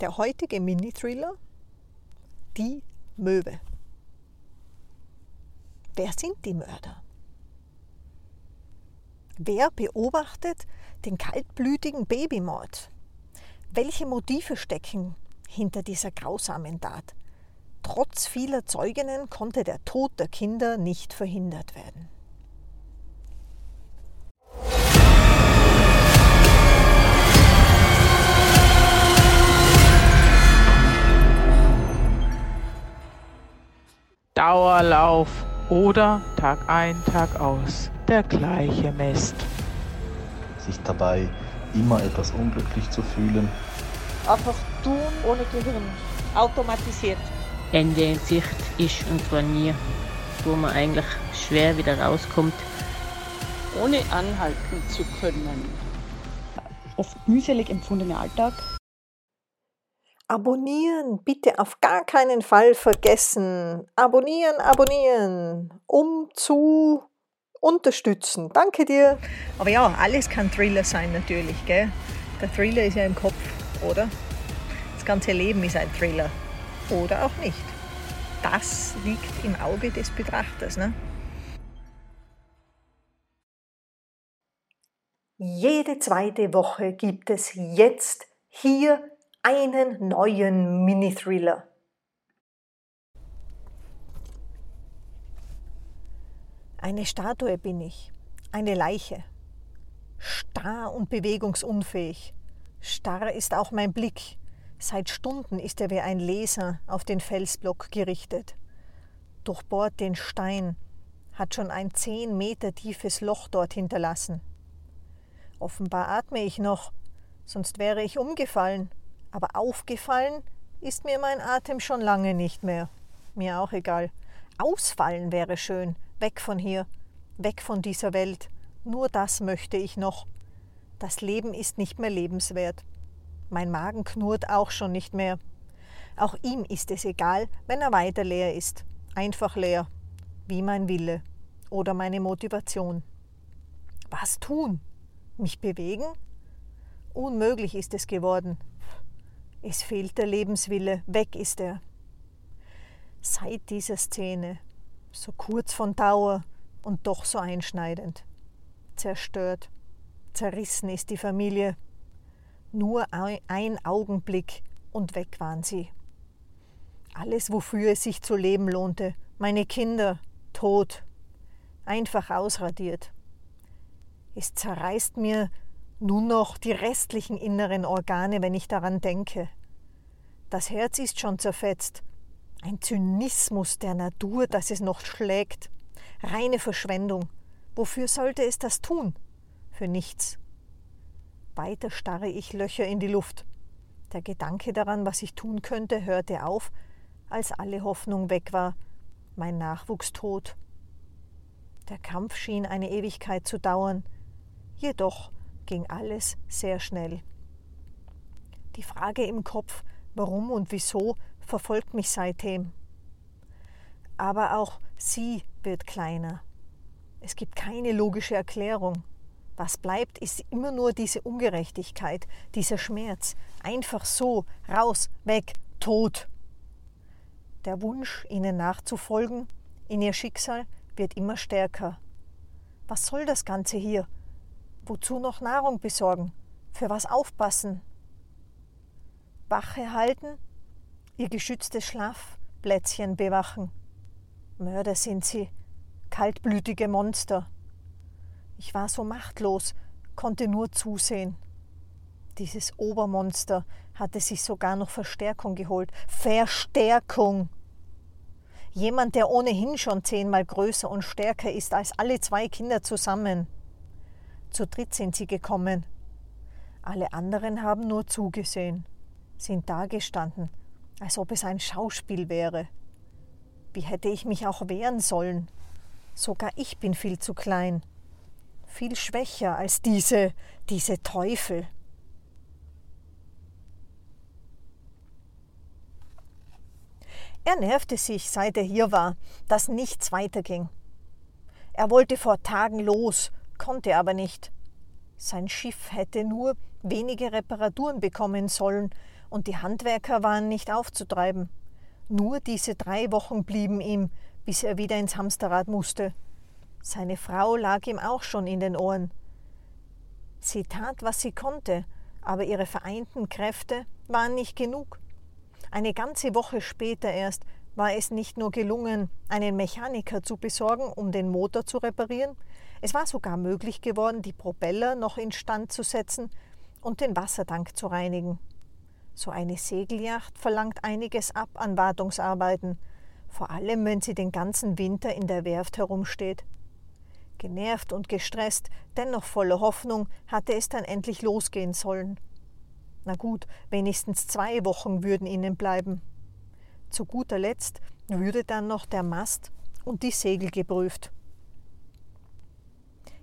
Der heutige Mini-Thriller Die Möwe. Wer sind die Mörder? Wer beobachtet den kaltblütigen Babymord? Welche Motive stecken hinter dieser grausamen Tat? Trotz vieler Zeuginnen konnte der Tod der Kinder nicht verhindert werden. Dauerlauf oder Tag ein, Tag aus der gleiche Mist. Sich dabei immer etwas unglücklich zu fühlen. Einfach tun ohne Gehirn, automatisiert. Ende in Sicht ist und zwar nie, wo man eigentlich schwer wieder rauskommt. Ohne anhalten zu können. Oft mühselig empfundener Alltag Abonnieren, bitte auf gar keinen Fall vergessen. Abonnieren, abonnieren, um zu unterstützen. Danke dir. Aber ja, alles kann Thriller sein natürlich, gell? Der Thriller ist ja im Kopf, oder? Das ganze Leben ist ein Thriller. Oder auch nicht. Das liegt im Auge des Betrachters, ne? Jede zweite Woche gibt es jetzt hier einen neuen Mini-Thriller. Eine Statue bin ich, eine Leiche, starr und bewegungsunfähig. Starr ist auch mein Blick. Seit Stunden ist er wie ein Laser auf den Felsblock gerichtet. Durchbohrt den Stein, hat schon ein zehn Meter tiefes Loch dort hinterlassen. Offenbar atme ich noch, sonst wäre ich umgefallen aber aufgefallen ist mir mein Atem schon lange nicht mehr. Mir auch egal. Ausfallen wäre schön. Weg von hier. Weg von dieser Welt. Nur das möchte ich noch. Das Leben ist nicht mehr lebenswert. Mein Magen knurrt auch schon nicht mehr. Auch ihm ist es egal, wenn er weiter leer ist. Einfach leer. Wie mein Wille oder meine Motivation. Was tun? Mich bewegen? Unmöglich ist es geworden. Es fehlt der Lebenswille, weg ist er. Seit dieser Szene, so kurz von Dauer und doch so einschneidend, zerstört, zerrissen ist die Familie. Nur ein Augenblick und weg waren sie. Alles, wofür es sich zu leben lohnte, meine Kinder, tot, einfach ausradiert. Es zerreißt mir nur noch die restlichen inneren Organe, wenn ich daran denke. Das Herz ist schon zerfetzt. Ein Zynismus der Natur, dass es noch schlägt. Reine Verschwendung. Wofür sollte es das tun? Für nichts. Weiter starre ich Löcher in die Luft. Der Gedanke daran, was ich tun könnte, hörte auf, als alle Hoffnung weg war. Mein Nachwuchs tot. Der Kampf schien eine Ewigkeit zu dauern. Jedoch ging alles sehr schnell. Die Frage im Kopf, warum und wieso, verfolgt mich seitdem. Aber auch sie wird kleiner. Es gibt keine logische Erklärung. Was bleibt, ist immer nur diese Ungerechtigkeit, dieser Schmerz. Einfach so, raus, weg, tot. Der Wunsch, ihnen nachzufolgen, in ihr Schicksal, wird immer stärker. Was soll das Ganze hier? Wozu noch Nahrung besorgen? Für was aufpassen? Wache halten? Ihr geschütztes Schlafplätzchen bewachen? Mörder sind sie, kaltblütige Monster. Ich war so machtlos, konnte nur zusehen. Dieses Obermonster hatte sich sogar noch Verstärkung geholt. Verstärkung! Jemand, der ohnehin schon zehnmal größer und stärker ist als alle zwei Kinder zusammen. Zu dritt sind sie gekommen. Alle anderen haben nur zugesehen, sind dagestanden, als ob es ein Schauspiel wäre. Wie hätte ich mich auch wehren sollen? Sogar ich bin viel zu klein, viel schwächer als diese, diese Teufel. Er nervte sich, seit er hier war, dass nichts weiterging. Er wollte vor Tagen los konnte aber nicht. Sein Schiff hätte nur wenige Reparaturen bekommen sollen und die Handwerker waren nicht aufzutreiben. Nur diese drei Wochen blieben ihm, bis er wieder ins Hamsterrad musste. Seine Frau lag ihm auch schon in den Ohren. Sie tat, was sie konnte, aber ihre vereinten Kräfte waren nicht genug. Eine ganze Woche später erst war es nicht nur gelungen, einen Mechaniker zu besorgen, um den Motor zu reparieren, es war sogar möglich geworden, die Propeller noch instand zu setzen und den Wassertank zu reinigen. So eine Segelyacht verlangt einiges ab an Wartungsarbeiten, vor allem wenn sie den ganzen Winter in der Werft herumsteht. Genervt und gestresst, dennoch voller Hoffnung, hatte es dann endlich losgehen sollen. Na gut, wenigstens zwei Wochen würden ihnen bleiben. Zu guter Letzt würde dann noch der Mast und die Segel geprüft.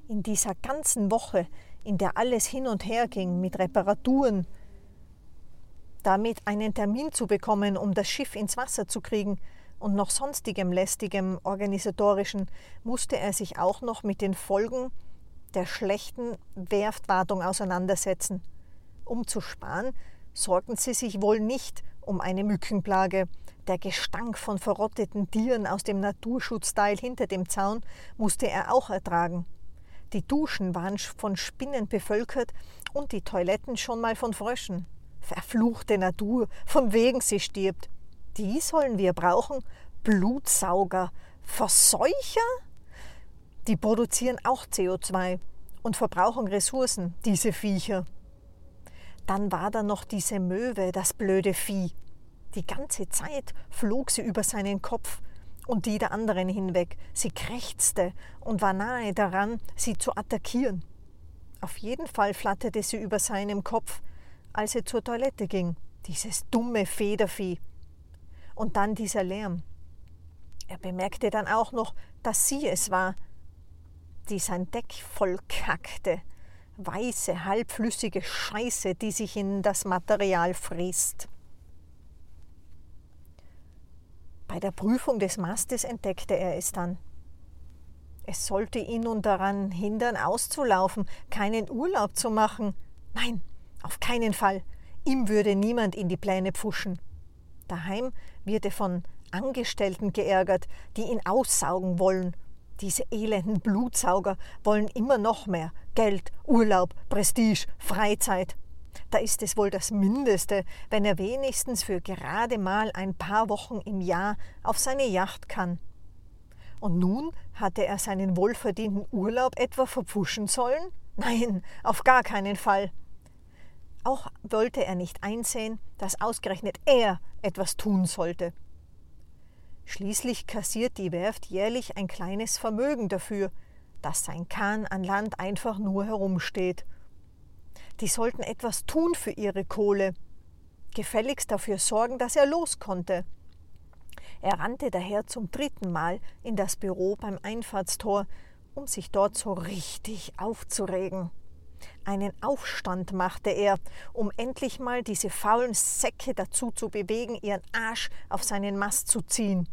In dieser ganzen Woche, in der alles hin und her ging mit Reparaturen, damit einen Termin zu bekommen, um das Schiff ins Wasser zu kriegen, und noch sonstigem lästigem organisatorischen musste er sich auch noch mit den Folgen der schlechten Werftwartung auseinandersetzen. Um zu sparen, sorgten sie sich wohl nicht um eine Mückenplage. Der Gestank von verrotteten Tieren aus dem Naturschutzteil hinter dem Zaun musste er auch ertragen. Die Duschen waren von Spinnen bevölkert und die Toiletten schon mal von Fröschen. Verfluchte Natur, von wegen sie stirbt. Die sollen wir brauchen? Blutsauger, Verseucher? Die produzieren auch CO2 und verbrauchen Ressourcen, diese Viecher. Dann war da noch diese Möwe, das blöde Vieh. Die ganze Zeit flog sie über seinen Kopf und die der anderen hinweg. Sie krächzte und war nahe daran, sie zu attackieren. Auf jeden Fall flatterte sie über seinem Kopf, als er zur Toilette ging. Dieses dumme Federvieh. Und dann dieser Lärm. Er bemerkte dann auch noch, dass sie es war, die sein Deck voll kackte. Weiße, halbflüssige Scheiße, die sich in das Material frisst. Bei der Prüfung des Mastes entdeckte er es dann. Es sollte ihn nun daran hindern, auszulaufen, keinen Urlaub zu machen. Nein, auf keinen Fall. Ihm würde niemand in die Pläne pfuschen. Daheim wird er von Angestellten geärgert, die ihn aussaugen wollen. Diese elenden Blutsauger wollen immer noch mehr Geld, Urlaub, Prestige, Freizeit. Da ist es wohl das Mindeste, wenn er wenigstens für gerade mal ein paar Wochen im Jahr auf seine Yacht kann. Und nun hatte er seinen wohlverdienten Urlaub etwa verpfuschen sollen? Nein, auf gar keinen Fall. Auch wollte er nicht einsehen, dass ausgerechnet er etwas tun sollte. Schließlich kassiert die Werft jährlich ein kleines Vermögen dafür, dass sein Kahn an Land einfach nur herumsteht. Die sollten etwas tun für ihre Kohle, gefälligst dafür sorgen, dass er los konnte. Er rannte daher zum dritten Mal in das Büro beim Einfahrtstor, um sich dort so richtig aufzuregen. Einen Aufstand machte er, um endlich mal diese faulen Säcke dazu zu bewegen, ihren Arsch auf seinen Mast zu ziehen.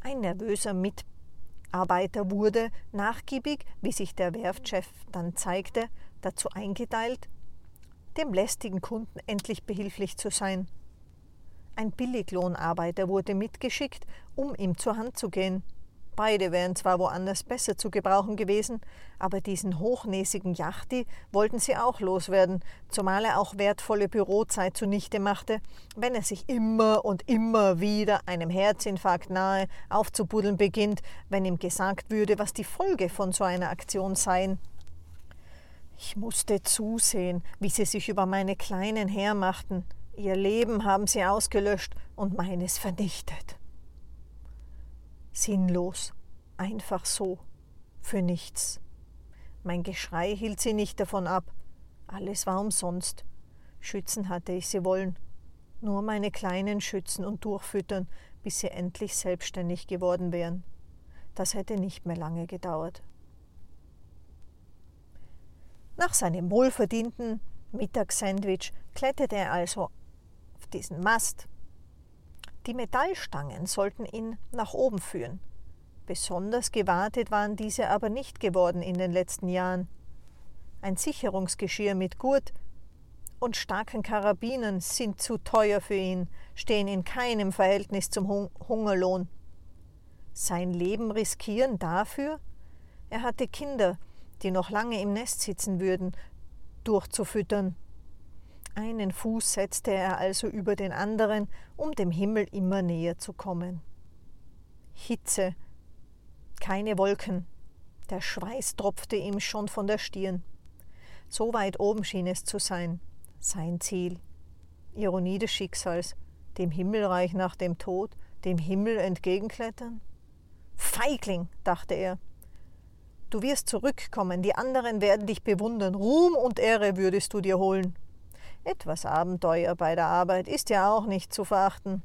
Ein nervöser Mitarbeiter wurde, nachgiebig, wie sich der Werftchef dann zeigte, dazu eingeteilt, dem lästigen Kunden endlich behilflich zu sein. Ein Billiglohnarbeiter wurde mitgeschickt, um ihm zur Hand zu gehen. Beide wären zwar woanders besser zu gebrauchen gewesen, aber diesen hochnäsigen Yachti wollten sie auch loswerden, zumal er auch wertvolle Bürozeit zunichte machte, wenn er sich immer und immer wieder einem Herzinfarkt nahe aufzubuddeln beginnt, wenn ihm gesagt würde, was die Folge von so einer Aktion seien. Ich musste zusehen, wie sie sich über meine Kleinen hermachten. Ihr Leben haben sie ausgelöscht und meines vernichtet. Sinnlos, einfach so, für nichts. Mein Geschrei hielt sie nicht davon ab. Alles war umsonst. Schützen hatte ich sie wollen. Nur meine Kleinen schützen und durchfüttern, bis sie endlich selbstständig geworden wären. Das hätte nicht mehr lange gedauert. Nach seinem wohlverdienten Mittagssandwich kletterte er also auf diesen Mast, die Metallstangen sollten ihn nach oben führen. Besonders gewartet waren diese aber nicht geworden in den letzten Jahren. Ein Sicherungsgeschirr mit Gurt und starken Karabinen sind zu teuer für ihn, stehen in keinem Verhältnis zum Hung Hungerlohn. Sein Leben riskieren dafür? Er hatte Kinder, die noch lange im Nest sitzen würden, durchzufüttern. Einen Fuß setzte er also über den anderen, um dem Himmel immer näher zu kommen. Hitze, keine Wolken, der Schweiß tropfte ihm schon von der Stirn. So weit oben schien es zu sein, sein Ziel. Ironie des Schicksals, dem Himmelreich nach dem Tod, dem Himmel entgegenklettern? Feigling, dachte er. Du wirst zurückkommen, die anderen werden dich bewundern, Ruhm und Ehre würdest du dir holen. Etwas Abenteuer bei der Arbeit ist ja auch nicht zu verachten.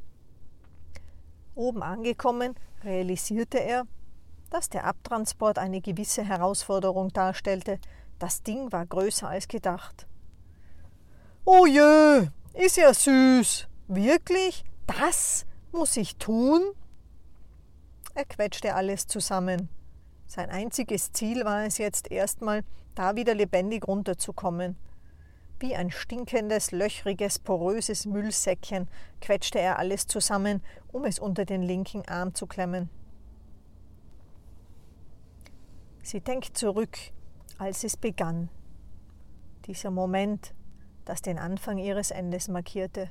Oben angekommen, realisierte er, dass der Abtransport eine gewisse Herausforderung darstellte. Das Ding war größer als gedacht. Oh je, ist ja süß. Wirklich? Das muss ich tun? Er quetschte alles zusammen. Sein einziges Ziel war es jetzt erstmal, da wieder lebendig runterzukommen. Wie ein stinkendes, löchriges, poröses Müllsäckchen quetschte er alles zusammen, um es unter den linken Arm zu klemmen. Sie denkt zurück, als es begann. Dieser Moment, das den Anfang ihres Endes markierte.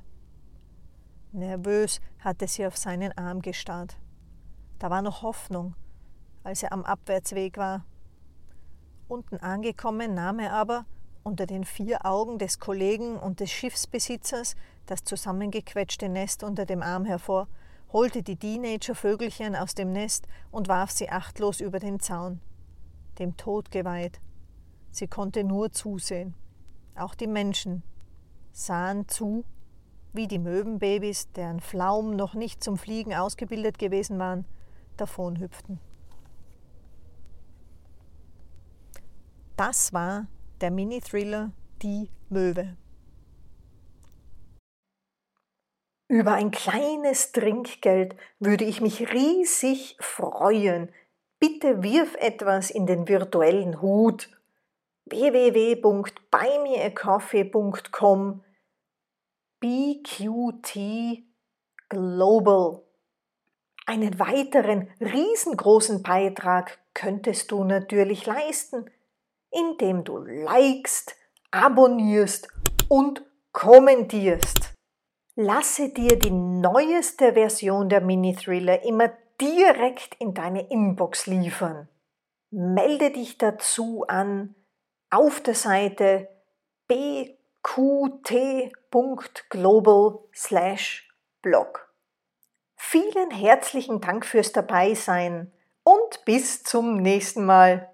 Nervös hatte sie auf seinen Arm gestarrt. Da war noch Hoffnung, als er am Abwärtsweg war. Unten angekommen nahm er aber, unter den vier Augen des Kollegen und des Schiffsbesitzers, das zusammengequetschte Nest unter dem Arm hervor, holte die Teenager-Vögelchen aus dem Nest und warf sie achtlos über den Zaun dem Tod geweiht. Sie konnte nur zusehen. Auch die Menschen sahen zu, wie die Möwenbabys, deren Pflaumen noch nicht zum Fliegen ausgebildet gewesen waren, davonhüpften. Das war der Mini-Thriller Die Möwe. Über ein kleines Trinkgeld würde ich mich riesig freuen, Bitte wirf etwas in den virtuellen Hut www.buymeacoffee.com BQT Global. Einen weiteren riesengroßen Beitrag könntest du natürlich leisten, indem du likest, abonnierst und kommentierst. Lasse dir die neueste Version der Mini-Thriller immer direkt in deine Inbox liefern. Melde dich dazu an auf der Seite bqt.global/blog. Vielen herzlichen Dank fürs Dabeisein und bis zum nächsten Mal.